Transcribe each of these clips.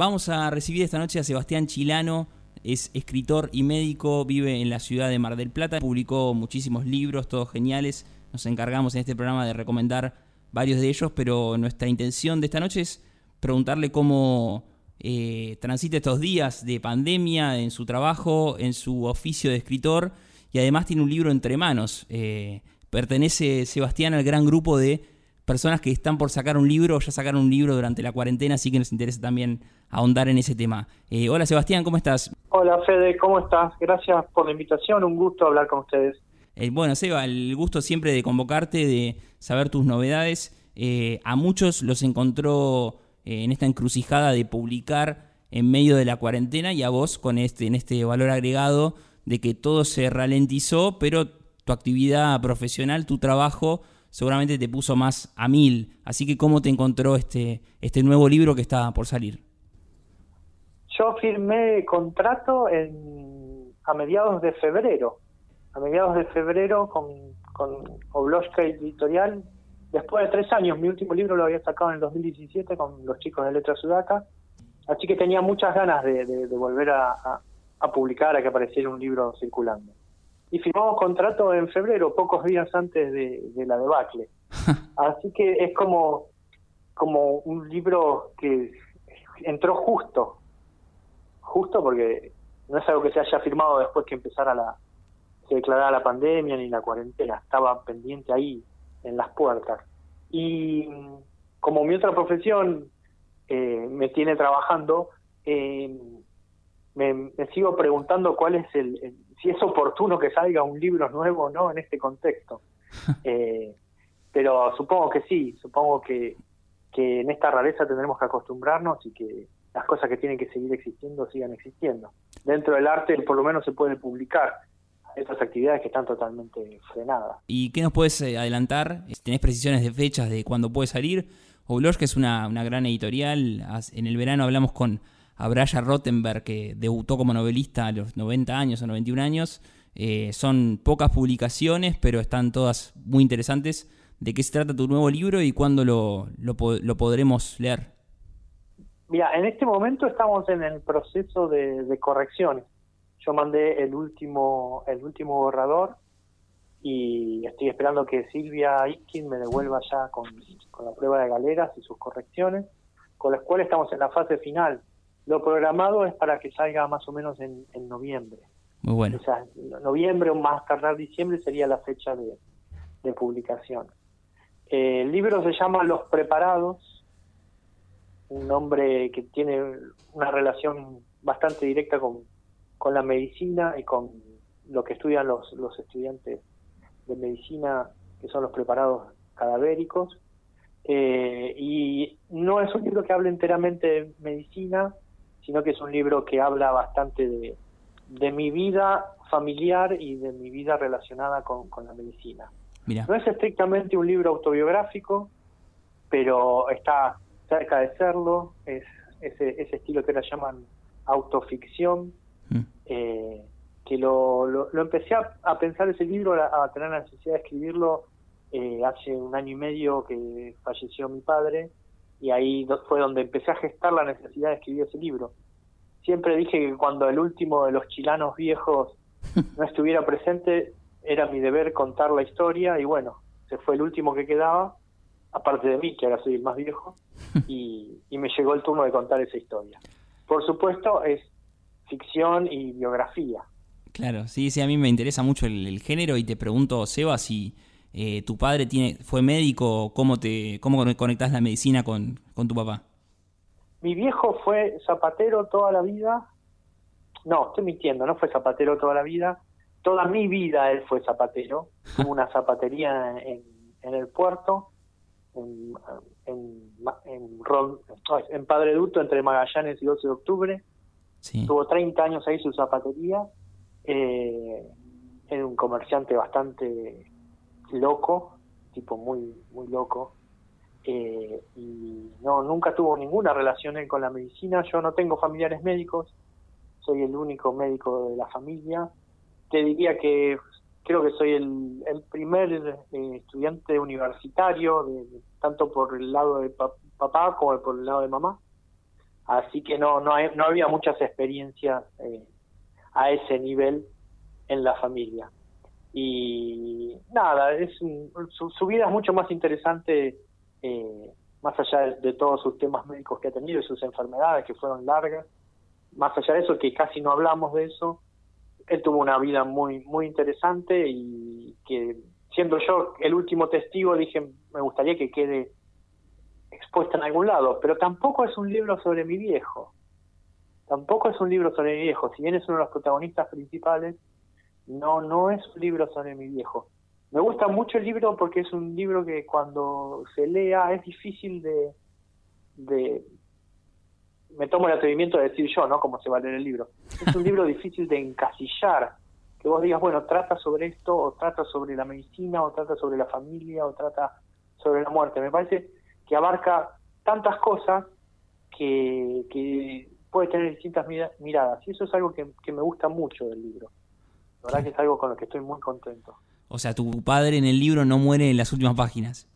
vamos a recibir esta noche a Sebastián Chilano, es escritor y médico, vive en la ciudad de Mar del Plata, publicó muchísimos libros, todos geniales, nos encargamos en este programa de recomendar varios de ellos, pero nuestra intención de esta noche es preguntarle cómo eh, transita estos días de pandemia en su trabajo, en su oficio de escritor, y además tiene un libro entre manos. Eh, pertenece Sebastián al gran grupo de personas que están por sacar un libro o ya sacaron un libro durante la cuarentena, así que nos interesa también ahondar en ese tema. Eh, hola Sebastián, ¿cómo estás? Hola Fede, ¿cómo estás? Gracias por la invitación, un gusto hablar con ustedes. Eh, bueno, Seba, el gusto siempre de convocarte, de saber tus novedades. Eh, a muchos los encontró en esta encrucijada de publicar en medio de la cuarentena y a vos con este, en este valor agregado de que todo se ralentizó, pero tu actividad profesional, tu trabajo seguramente te puso más a mil. Así que, ¿cómo te encontró este, este nuevo libro que está por salir? Yo firmé contrato en, a mediados de febrero. A mediados de febrero con, con Editorial. Después de tres años, mi último libro lo había sacado en el 2017 con los chicos de Letra Sudaca. Así que tenía muchas ganas de, volver a publicar, a que apareciera un libro circulando y firmamos contrato en febrero, pocos días antes de, la debacle. Así que es como, como un libro que entró justo, justo porque no es algo que se haya firmado después que empezara la, se declarara la pandemia ni la cuarentena, estaba pendiente ahí, en las puertas. Y como mi otra profesión eh, me tiene trabajando, eh, me, sigo preguntando cuál es el, si es oportuno que salga un libro nuevo o no en este contexto. Eh, pero supongo que sí, supongo que, que en esta rareza tendremos que acostumbrarnos y que las cosas que tienen que seguir existiendo sigan existiendo. Dentro del arte por lo menos se puede publicar estas actividades que están totalmente frenadas. ¿Y qué nos puedes eh, adelantar? ¿Tenés precisiones de fechas de cuándo puede salir? Oblosh, que es una, una gran editorial, en el verano hablamos con a Brian Rottenberg, que debutó como novelista a los 90 años o 91 años. Eh, son pocas publicaciones, pero están todas muy interesantes. ¿De qué se trata tu nuevo libro y cuándo lo, lo, podremos leer? Mira, en este momento estamos en el proceso de, correcciones. Yo mandé el último, el último borrador y estoy esperando que Silvia Iskin me devuelva ya con, con la prueba de galeras y sus correcciones, con las cuales estamos en la fase final. Lo programado es para que salga más o menos en, noviembre. Muy bueno. O sea, noviembre o más tardar diciembre sería la fecha de, publicación. Eh, el libro se llama Los Preparados, un nombre que tiene una relación bastante directa con, con la medicina y con lo que estudian los, los estudiantes de medicina, que son los preparados cadavéricos. Eh, y no es un libro que hable enteramente de medicina, sino que es un libro que habla bastante de, mi vida familiar y de mi vida relacionada con, la medicina. No es estrictamente un libro autobiográfico, pero está cerca de serlo, es ese, ese estilo que la llaman autoficción, mm. eh, que lo, lo, empecé a, pensar ese libro, a, tener la necesidad de escribirlo eh, hace un año y medio que falleció mi padre, y ahí fue donde empecé a gestar la necesidad de escribir ese libro. Siempre dije que cuando el último de los chilanos viejos no estuviera presente, era mi deber contar la historia y bueno, se fue el último que quedaba, aparte de mí, que ahora soy el más viejo, y, me llegó el turno de contar esa historia. Por supuesto, es ficción y biografía. Claro, sí, sí, a mí me interesa mucho el, género y te pregunto, Seba, si eh, tu padre tiene, fue médico, ¿cómo, te, cómo conectas la medicina con, con tu papá? Mi viejo fue zapatero toda la vida. No, estoy mintiendo, no fue zapatero toda la vida. Toda mi vida él fue zapatero. Tuvo una zapatería en, el puerto, en, en, en, Padre Duto, entre Magallanes y 12 de octubre. Tuvo 30 años ahí su zapatería. Eh, era un comerciante bastante loco, tipo muy, muy loco. Eh, y no, nunca tuvo ninguna relación con la medicina. Yo no tengo familiares médicos, soy el único médico de la familia. Te diría que creo que soy el, el primer eh, estudiante universitario, de, tanto por el lado de papá como por el lado de mamá. Así que no, no, no había muchas experiencias eh, a ese nivel en la familia. Y nada, es su, vida es mucho más interesante, eh, más allá de, todos sus temas médicos que ha tenido y sus enfermedades que fueron largas. Más allá de eso, que casi no hablamos de eso, él tuvo una vida muy, muy interesante y que siendo yo el último testigo, dije, me gustaría que quede expuesta en algún lado, pero tampoco es un libro sobre mi viejo. Tampoco es un libro sobre mi viejo, si bien es uno de los protagonistas principales, no, no es un libro sobre mi viejo. Me gusta mucho el libro porque es un libro que cuando se lea es difícil de, de me tomo el atrevimiento de decir yo, ¿no? Cómo se va a leer el libro. Es un libro difícil de encasillar, que vos digas, bueno, trata sobre esto, o trata sobre la medicina, o trata sobre la familia, o trata sobre la muerte. Me parece que abarca tantas cosas que, que puede tener distintas miradas. Y eso es algo que, me gusta mucho del libro. La verdad que es algo con lo que estoy muy contento. O sea, tu padre en el libro no muere en las últimas páginas.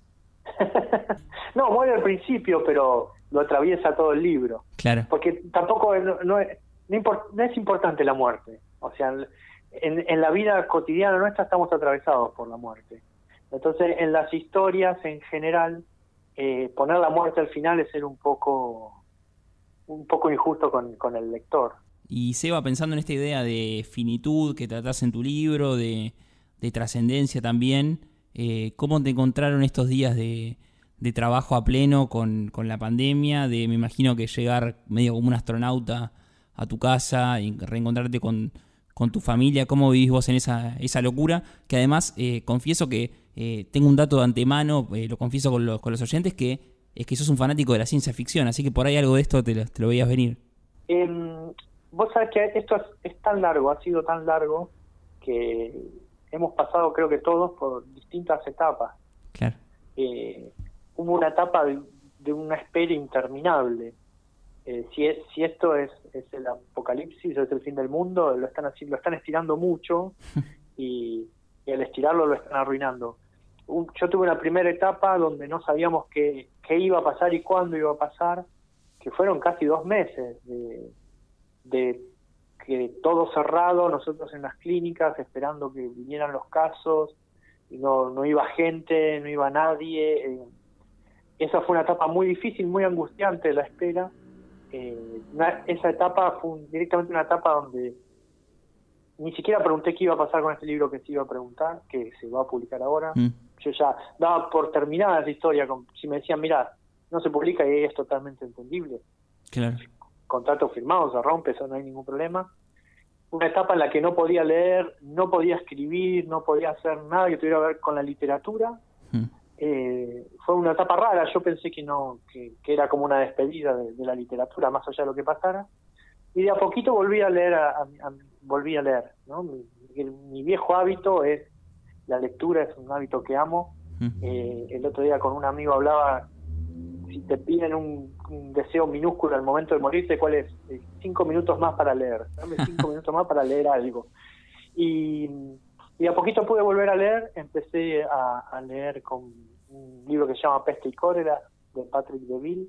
no, muere al principio, pero lo atraviesa todo el libro. Claro. Porque tampoco no, es, no, es importante la muerte. O sea, en, en la vida cotidiana nuestra estamos atravesados por la muerte. Entonces, en las historias en general, eh, poner la muerte al final es ser un poco un poco injusto con, con el lector. Y Seba, pensando en esta idea de finitud que tratás en tu libro, de, de trascendencia también, eh, ¿cómo te encontraron estos días de, de trabajo a pleno con, con, la pandemia? De, me imagino que llegar medio como un astronauta a tu casa y reencontrarte con, con tu familia, ¿cómo vivís vos en esa, esa locura? Que además, eh, confieso que eh, tengo un dato de antemano, lo confieso con los, con los oyentes, que es que sos un fanático de la ciencia ficción, así que por ahí algo de esto te lo, te lo veías venir. Em, vos sabés que esto es, tan largo, ha sido tan largo, que hemos pasado creo que todos por distintas etapas. Claro. Eh, hubo una etapa de, una espera interminable. si, es, si esto es, es el apocalipsis, es el fin del mundo, lo están, lo están estirando mucho y, y al estirarlo lo están arruinando yo tuve una primera etapa donde no sabíamos qué, qué iba a pasar y cuándo iba a pasar, que fueron casi dos meses de, de que todo cerrado, nosotros en las clínicas esperando que vinieran los casos, y no, no iba gente, no iba nadie. Eh, esa fue una etapa muy difícil, muy angustiante la espera. Eh, esa etapa fue directamente una etapa donde ni siquiera pregunté qué iba a pasar con este libro que se iba a preguntar, que se va a publicar ahora. Mm yo ya daba por terminada esa historia. Si me decían, mira, no se publica y es totalmente entendible. Claro. Contrato firmado, se rompe, eso no hay ningún problema. Una etapa en la que no podía leer, no podía escribir, no podía hacer nada que tuviera que ver con la literatura. Hmm. Eh, fue una etapa rara, yo pensé que no que, era como una despedida de, la literatura, más allá de lo que pasara. Y de a poquito volví a leer, a, volví a leer. ¿no? mi viejo hábito es la lectura es un hábito que amo. Eh, el otro día con un amigo hablaba, si te piden un, deseo minúsculo al momento de morirte, ¿cuál es? Eh, cinco minutos más para leer, dame cinco minutos más para leer algo. Y, y a poquito pude volver a leer, empecé a, leer con un libro que se llama Peste y Cólera, de Patrick Deville,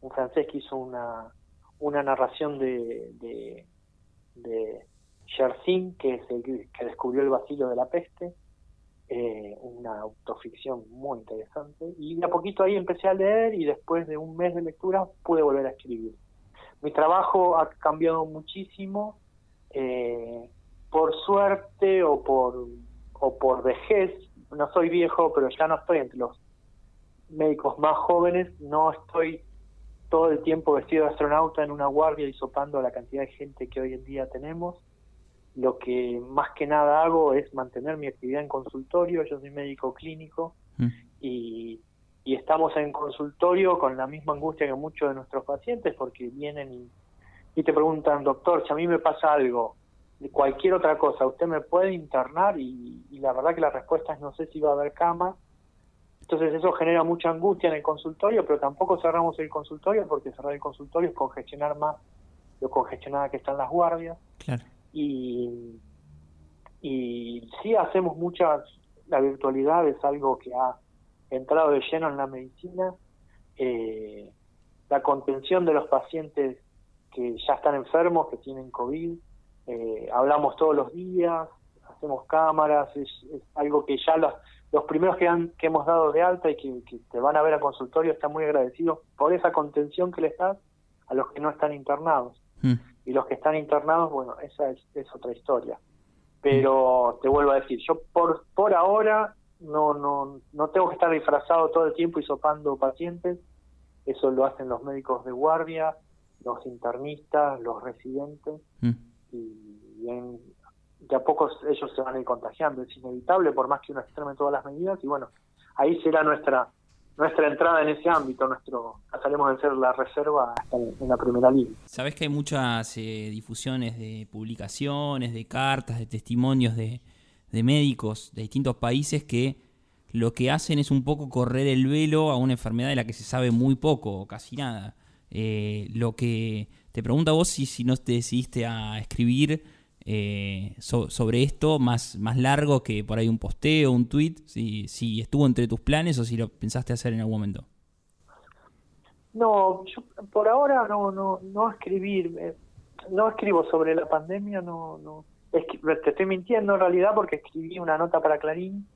un francés que hizo una, una narración de, de, de Yersin, que es el que descubrió el vacío de la peste, eh, una autoficción muy interesante. Y de a poquito ahí empecé a leer y después de un mes de lectura pude volver a escribir. Mi trabajo ha cambiado muchísimo. Eh, por suerte o por, o por vejez, no soy viejo, pero ya no estoy entre los médicos más jóvenes, no estoy todo el tiempo vestido de astronauta en una guardia y sopando la cantidad de gente que hoy en día tenemos lo que más que nada hago es mantener mi actividad en consultorio, yo soy médico clínico mm. y, estamos en consultorio con la misma angustia que muchos de nuestros pacientes porque vienen y, te preguntan, doctor, si a mí me pasa algo, cualquier otra cosa, ¿usted me puede internar? Y, la verdad que la respuesta es no sé si va a haber cama. Entonces eso genera mucha angustia en el consultorio, pero tampoco cerramos el consultorio porque cerrar el consultorio es congestionar más lo congestionada que están las guardias. Claro y, y sí hacemos muchas, la virtualidad es algo que ha entrado de lleno en la medicina, eh, la contención de los pacientes que ya están enfermos, que tienen COVID. Eh, hablamos todos los días, hacemos cámaras, es, algo que ya los, los primeros que, han, que hemos dado de alta y que, te van a ver a consultorio están muy agradecidos por esa contención que les das a los que no están internados. Mm. Y los que están internados, bueno, esa es, es otra historia. Pero te vuelvo a decir, yo por, por ahora no, no, no tengo que estar disfrazado todo el tiempo y sopando pacientes, eso lo hacen los médicos de guardia, los internistas, los residentes, mm. y, en, de a poco ellos se van a ir contagiando, es inevitable por más que uno extreme todas las medidas, y bueno, ahí será nuestra nuestra entrada en ese ámbito, nuestro pasaremos de ser la reserva en la primera línea. Sabes que hay muchas eh, difusiones de publicaciones, de cartas, de testimonios de, de médicos de distintos países que lo que hacen es un poco correr el velo a una enfermedad de la que se sabe muy poco o casi nada. Eh, lo que te pregunta vos si, si no te decidiste a escribir eh, sobre esto más, más largo que por ahí un posteo, un tweet, si, si estuvo entre tus planes o si lo pensaste hacer en algún momento. No, yo por ahora no, no, no escribir, eh, no escribo sobre la pandemia, no, no, te estoy mintiendo en realidad porque escribí una nota para Clarín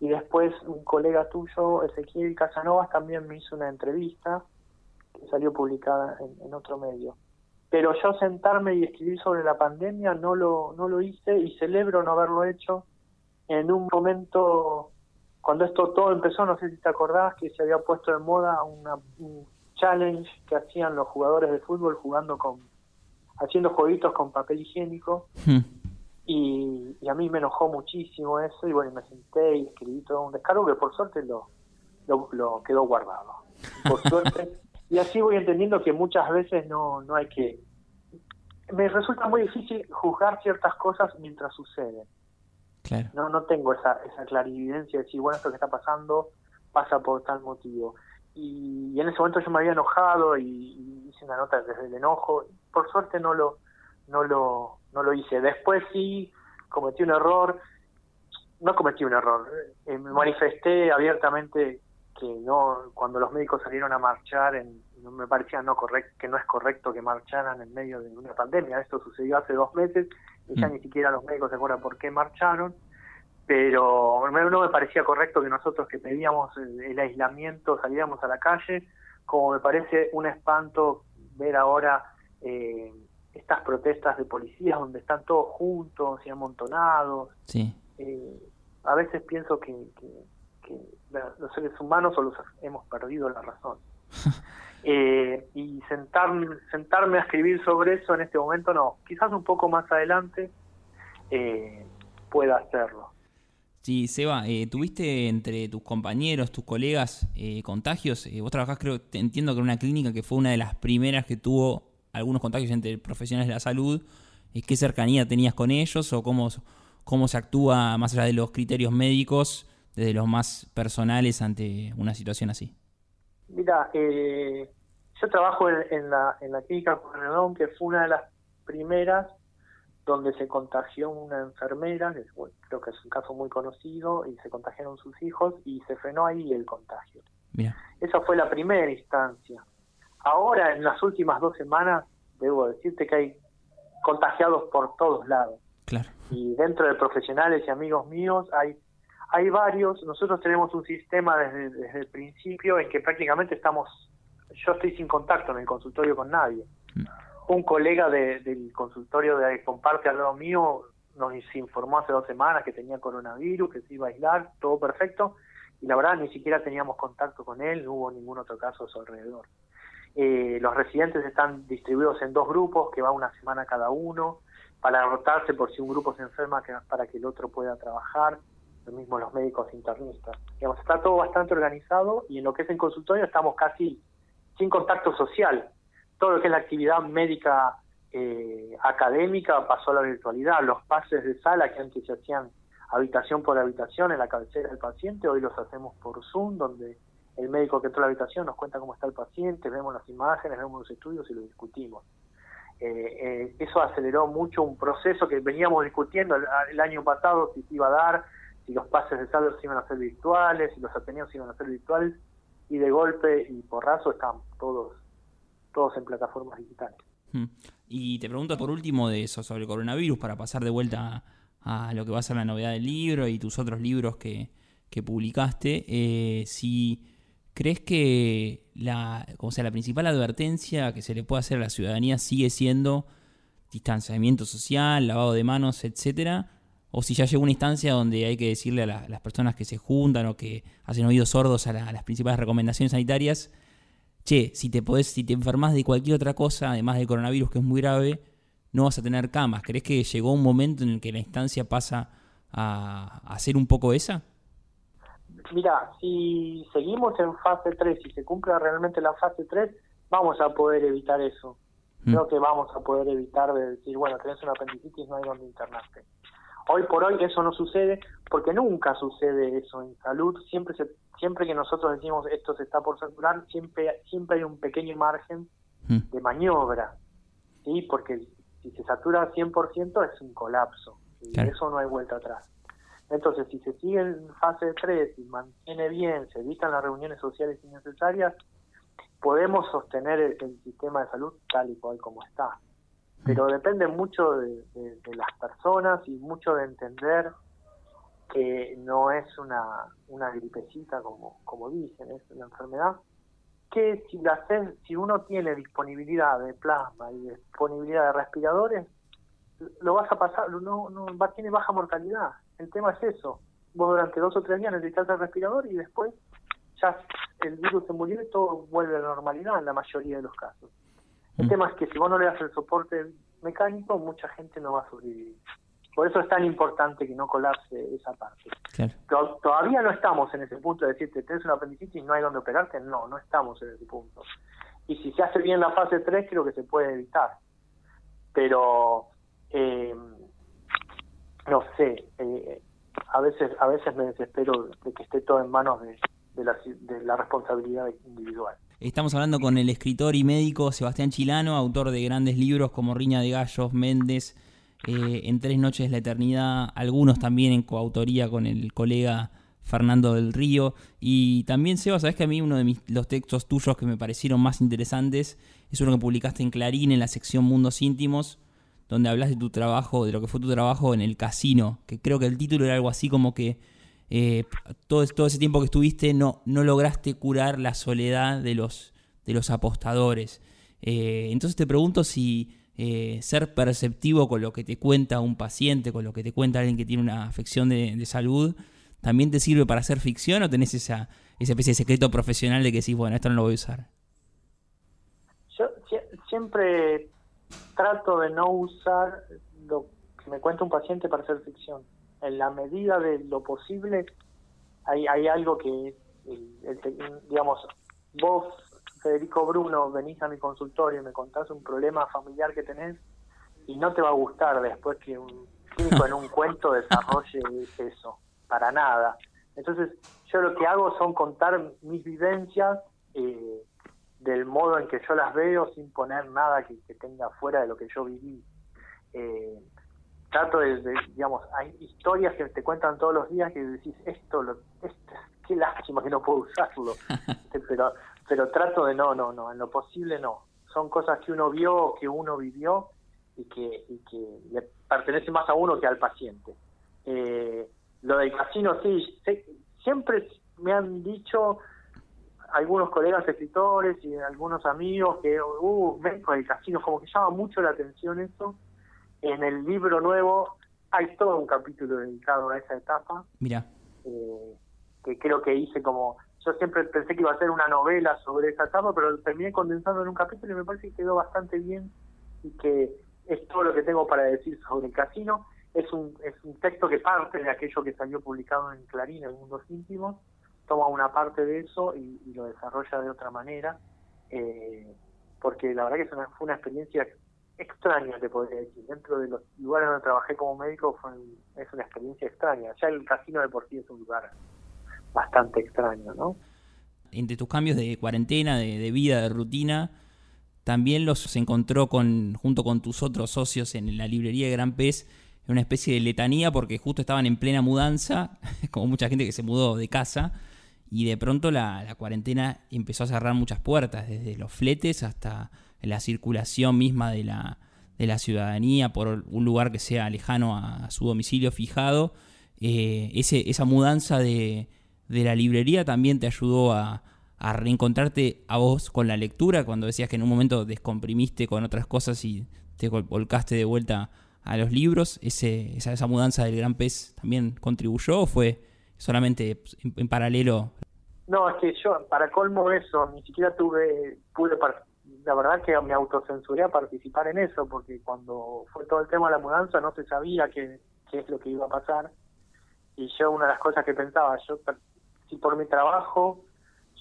y después un colega tuyo, Ezequiel Casanovas, también me hizo una entrevista que salió publicada en, otro medio. Pero yo sentarme y escribir sobre la pandemia no lo, no lo hice y celebro no haberlo hecho en un momento cuando esto todo empezó, no sé si te acordás, que se había puesto de moda una, un challenge que hacían los jugadores de fútbol jugando con, haciendo jueguitos con papel higiénico. Hmm. Y, a mí me enojó muchísimo eso y bueno, me senté y escribí todo un descargo que por suerte lo, lo, quedó guardado. Por suerte. Y así voy entendiendo que muchas veces no, no hay que... Me resulta muy difícil juzgar ciertas cosas mientras suceden. Claro. No, no tengo esa, esa clarividencia de decir, bueno, esto que está pasando pasa por tal motivo. Y, en ese momento yo me había enojado y, y, hice una nota desde el enojo. Por suerte no lo, no lo, no lo hice. Después sí cometí un error, no cometí un error, eh, me manifesté abiertamente que no, cuando los médicos salieron a marchar, en, me parecía no correcto, que no es correcto que marcharan en medio de una pandemia. Esto sucedió hace dos meses y ya mm. ni siquiera los médicos se acuerdan por qué marcharon, pero no me parecía correcto que nosotros que pedíamos el, aislamiento saliéramos a la calle, como me parece un espanto ver ahora eh, estas protestas de policías donde están todos juntos y amontonados. Sí. Eh, a veces pienso que, los seres humanos solo hemos perdido la razón. eh, y sentarme, sentarme a escribir sobre eso en este momento no. Quizás un poco más adelante eh, pueda hacerlo. Sí, Seba, eh, ¿tuviste entre tus compañeros, tus colegas, contagios? vos trabajás, creo, entiendo que en una clínica que fue una de las primeras que tuvo algunos contagios entre profesionales de la salud, ¿qué cercanía tenías con ellos o cómo, cómo se actúa más allá de los criterios médicos, desde los más personales ante una situación así? Mira, eh, yo trabajo en, la, en la clínica Corredón, que fue una de las primeras donde se contagió una enfermera, creo que es un caso muy conocido, y se contagiaron sus hijos y se frenó ahí el contagio. Esa fue la primera instancia. Ahora, en las últimas dos semanas, debo decirte que hay contagiados por todos lados. Claro. Y dentro de profesionales y amigos míos hay hay varios. Nosotros tenemos un sistema desde, desde el principio en que prácticamente estamos, yo estoy sin contacto en el consultorio con nadie. Mm. Un colega del consultorio de comparte al lado mío nos informó hace dos semanas que tenía coronavirus, que se iba a aislar, todo perfecto, y la verdad ni siquiera teníamos contacto con él, no hubo ningún otro caso a su alrededor. Eh, los residentes están distribuidos en dos grupos que va una semana cada uno para rotarse por si un grupo se enferma que, para que el otro pueda trabajar, lo mismo los médicos internistas. Digamos, está todo bastante organizado y en lo que es en consultorio estamos casi sin contacto social. Todo lo que es la actividad médica eh, académica pasó a la virtualidad. Los pases de sala que antes se hacían habitación por habitación en la cabecera del paciente, hoy los hacemos por Zoom, donde el médico que entró a la habitación nos cuenta cómo está el paciente, vemos las imágenes, vemos los estudios y lo discutimos. Eh, eh, eso aceleró mucho un proceso que veníamos discutiendo el, año pasado si se iba a dar, si los pases de se iban a ser virtuales, si los ateneos iban a ser virtuales, y de golpe y porrazo están todos todos en plataformas digitales. Y te pregunto por último de eso, sobre el coronavirus, para pasar de vuelta a, lo que va a ser la novedad del libro y tus otros libros que, que publicaste, eh, si crees que la, como sea, la principal advertencia que se le puede hacer a la ciudadanía sigue siendo distanciamiento social, lavado de manos, etcétera, o si ya llegó una instancia donde hay que decirle a, las personas que se juntan o que hacen oídos sordos a, las principales recomendaciones sanitarias, che, si te podés, si te enfermas de cualquier otra cosa, además del coronavirus que es muy grave, no vas a tener camas. ¿Crees que llegó un momento en el que la instancia pasa a, a ser un poco esa? Mira, si seguimos en fase 3, si se cumple realmente la fase 3, vamos a poder evitar eso. Mm. Creo que vamos a poder evitar de decir, bueno, tenés una apendicitis, no hay donde internarte. Hoy por hoy eso no sucede porque nunca sucede eso en salud. Siempre se, siempre que nosotros decimos esto se está por saturar, siempre siempre hay un pequeño margen mm. de maniobra, sí, porque si se satura al 100% es un colapso y eso no hay vuelta atrás. Entonces, si se sigue en fase 3 y mantiene bien, se evitan las reuniones sociales innecesarias, podemos sostener el, sistema de salud tal y cual como está. Pero depende mucho de, las personas y mucho de entender que no es una, una gripecita como, como dicen, es una enfermedad que si, la, si uno tiene disponibilidad de plasma y disponibilidad de respiradores, lo vas a pasar, no, no va, tiene baja mortalidad. El tema es eso. Vos durante dos o tres días necesitas el respirador y después ya el virus se murió y todo vuelve a la normalidad en la mayoría de los casos. El mm. tema es que si vos no le das el soporte mecánico, mucha gente no va a sobrevivir. Por eso es tan importante que no colapse esa parte. Todavía no estamos en ese punto de decirte, tienes una apendicitis y no hay donde operarte. No, no estamos en ese punto. Y si se hace bien la fase 3, creo que se puede evitar. Pero eh, no sé, eh, a veces a veces me desespero de que esté todo en manos de, la, responsabilidad individual. Estamos hablando con el escritor y médico Sebastián Chilano, autor de grandes libros como Riña de Gallos, Méndez, eh, En Tres Noches la Eternidad, algunos también en coautoría con el colega Fernando del Río. Y también, Seba, sabes que a mí uno de los textos tuyos que me parecieron más interesantes es uno que publicaste en Clarín en la sección Mundos Íntimos, donde hablas de tu trabajo, de lo que fue tu trabajo en el casino, que creo que el título era algo así como que eh, todo, ese tiempo que estuviste no, lograste curar la soledad de los, apostadores. Eh, entonces te pregunto si eh, ser perceptivo con lo que te cuenta un paciente, con lo que te cuenta alguien que tiene una afección de, salud, también te sirve para hacer ficción o tenés esa, esa especie de secreto profesional de que decís, bueno, esto no lo voy a usar. Yo siempre trato de no usar me cuenta un paciente para hacer ficción. En la medida de lo posible, hay, hay algo que, digamos, vos, Federico Bruno, venís a mi consultorio y me contás un problema familiar que tenés y no te va a gustar después que un clínico en un cuento desarrolle eso, para nada. Entonces, yo lo que hago son contar mis vivencias eh, del modo en que yo las veo sin poner nada que, tenga fuera de lo que yo viví. Eh, trato de, digamos, hay historias que te cuentan todos los días que decís, esto, lo, esto qué lástima que no puedo usarlo, pero, pero trato de no, no, no, en lo posible no. Son cosas que uno vio, que uno vivió y que, y que le pertenece más a uno que al paciente. Eh, lo del casino, sí, siempre me han dicho algunos colegas escritores y algunos amigos que, uh, México del casino, como que llama mucho la atención eso. En el libro nuevo hay todo un capítulo dedicado a esa etapa. Mira. Eh, que creo que hice como. Yo siempre pensé que iba a ser una novela sobre esa etapa, pero terminé condensando en un capítulo y me parece que quedó bastante bien y que es todo lo que tengo para decir sobre el casino. Es un, es un texto que parte de aquello que salió publicado en Clarín, en Mundos Íntimos, toma una parte de eso y, lo desarrolla de otra manera, eh, porque la verdad que fue una experiencia extraña, te podría decir. Dentro de los lugares donde trabajé como médico fue, es una experiencia extraña. Ya el casino de por sí es un lugar bastante extraño, ¿no? Entre tus cambios de cuarentena, de, vida, de rutina, también los encontró con, junto con tus otros socios en la librería de Gran Pez en una especie de letanía porque justo estaban en plena mudanza, como mucha gente que se mudó de casa, y de pronto la, cuarentena empezó a cerrar muchas puertas, desde los fletes hasta la circulación misma de la, de la ciudadanía por un lugar que sea lejano a, su domicilio fijado. Eh, ese, esa mudanza de, de, la librería también te ayudó a, a, reencontrarte a vos con la lectura, cuando decías que en un momento descomprimiste con otras cosas y te volcaste de vuelta a los libros. Ese, esa, esa mudanza del gran pez también contribuyó o fue solamente en, paralelo? No, es que yo, para colmo eso, ni siquiera tuve, pude, la verdad que me autocensuré a participar en eso, porque cuando fue todo el tema de la mudanza no se sabía qué, qué es lo que iba a pasar. Y yo una de las cosas que pensaba, yo si por mi trabajo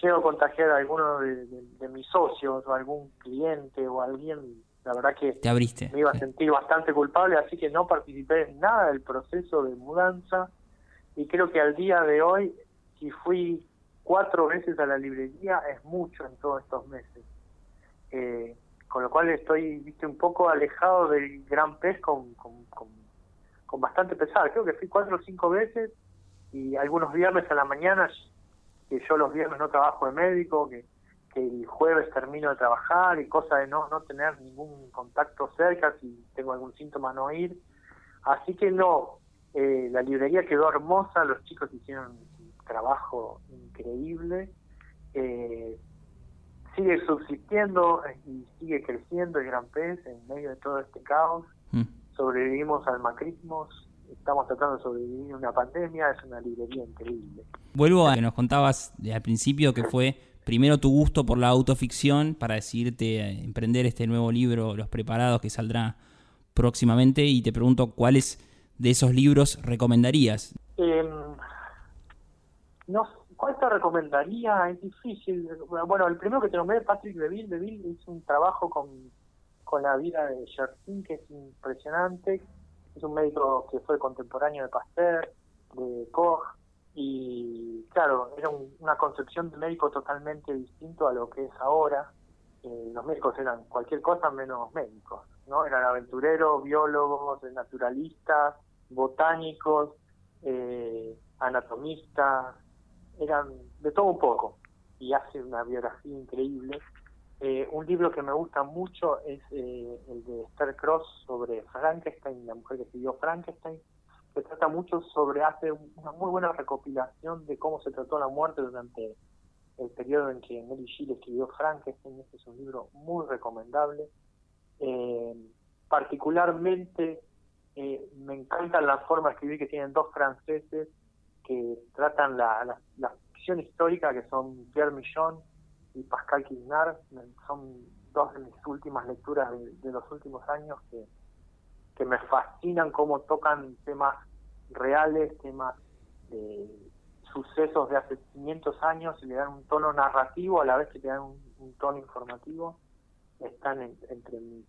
llego a contagiar a alguno de, mis socios o algún cliente o alguien, la verdad que Te abriste. me iba a sentir bastante culpable, así que no participé en nada del proceso de mudanza y creo que al día de hoy, si fui cuatro veces a la librería, es mucho en todos estos meses. Eh, con lo cual estoy viste un poco alejado del gran pez con, con, con, bastante pesar. Creo que fui cuatro o cinco veces y algunos viernes a la mañana, que yo los viernes no trabajo de médico, que, que el jueves termino de trabajar y cosa de no, no tener ningún contacto cerca, si tengo algún síntoma no ir. Así que no, eh, la librería quedó hermosa, los chicos hicieron un trabajo increíble. Eh, sigue subsistiendo y sigue creciendo el Gran Pez en medio de todo este caos. Mm. Sobrevivimos al macrismo, estamos tratando de sobrevivir a una pandemia, es una librería increíble. Vuelvo a lo que nos contabas al principio, que fue primero tu gusto por la autoficción para decidirte emprender este nuevo libro, Los Preparados, que saldrá próximamente, y te pregunto cuál es de esos libros recomendarías? Eh, no, ¿Cuál te recomendaría? Es difícil. Bueno, el primero que te nombré, Patrick Deville. Deville hizo un trabajo con, con la vida de Yersin que es impresionante. Es un médico que fue contemporáneo de Pasteur, de Koch, y claro, era una concepción de médico totalmente distinto a lo que es ahora. Eh, los médicos eran cualquier cosa menos médicos, ¿no? Eran aventureros, biólogos, naturalistas, botánicos, eh, anatomistas, eran de todo un poco y hace una biografía increíble. Eh, un libro que me gusta mucho es eh, el de Esther Cross sobre Frankenstein, la mujer que escribió Frankenstein, que trata mucho sobre, hace una muy buena recopilación de cómo se trató la muerte durante el periodo en que Mary Shelley escribió Frankenstein. Este es un libro muy recomendable. Eh, particularmente eh, me encanta la forma de escribir que tienen dos franceses que tratan la, la, ficción histórica, que son Pierre Millon y Pascal Quignard. Son dos de mis últimas lecturas de, los últimos años que, que me fascinan cómo tocan temas reales, temas de sucesos de hace 500 años y le dan un tono narrativo a la vez que te dan un, tono informativo. Están entre mis,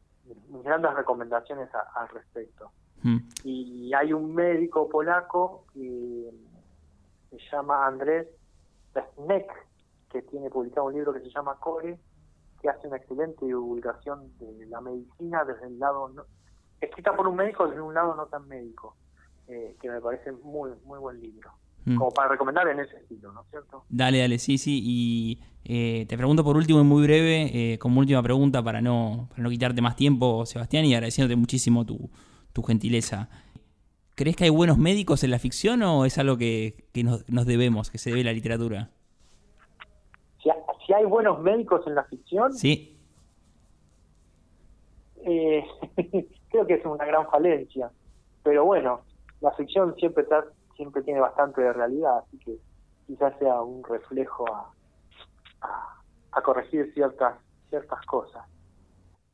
grandes recomendaciones al respecto. Mm. Y hay un médico polaco que se llama Andrés Snek, que tiene publicado un libro que se llama Core, que hace una excelente divulgación de la medicina desde el lado, escrita por un médico desde un lado no tan médico, eh, que me parece muy, muy buen libro. Mm. Como para recomendar en ese estilo, ¿no es cierto? Dale, dale, sí, sí. Y eh, te pregunto por último y muy breve, eh, como última pregunta para no, para no quitarte más tiempo, Sebastián, y agradeciéndote muchísimo tu, tu gentileza. ¿Crees que hay buenos médicos en la ficción o es algo que, nos, debemos, que se debe a la literatura? Si, hay buenos médicos en la ficción. Sí. Eh, creo que es una gran falencia. Pero bueno, la ficción siempre, siempre tiene bastante de realidad, así que quizás sea un reflejo a, a, corregir ciertas, ciertas cosas.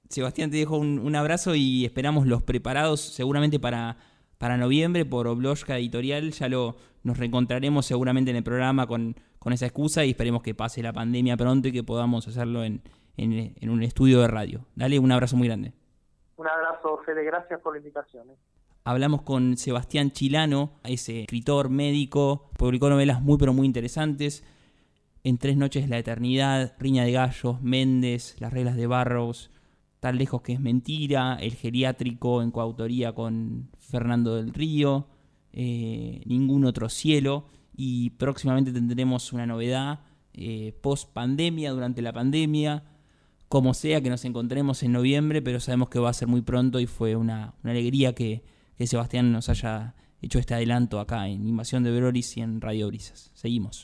Sebastián, te dejo un, un abrazo y esperamos los preparados seguramente para para noviembre por Obloshka Editorial. Ya lo nos reencontraremos seguramente en el programa con, con esa excusa y esperemos que pase la pandemia pronto y que podamos hacerlo en, en, un estudio de radio. Dale un abrazo muy grande. Un abrazo, Fede. Gracias por la invitación. ¿eh? Hablamos con Sebastián Chilano, ese escritor, médico, publicó novelas muy pero muy interesantes. En Tres Noches la Eternidad, Riña de Gallos, Méndez, Las Reglas de Barrows, Tan lejos que es mentira, El geriátrico en coautoría con Fernando del Río, eh, Ningún otro cielo y próximamente tendremos una novedad eh, post pandemia, durante la pandemia, como sea que nos encontremos en noviembre, pero sabemos que va a ser muy pronto y fue una, alegría que, Sebastián nos haya hecho este adelanto acá en Invasión de Brolis y en Radio Brisas. Seguimos.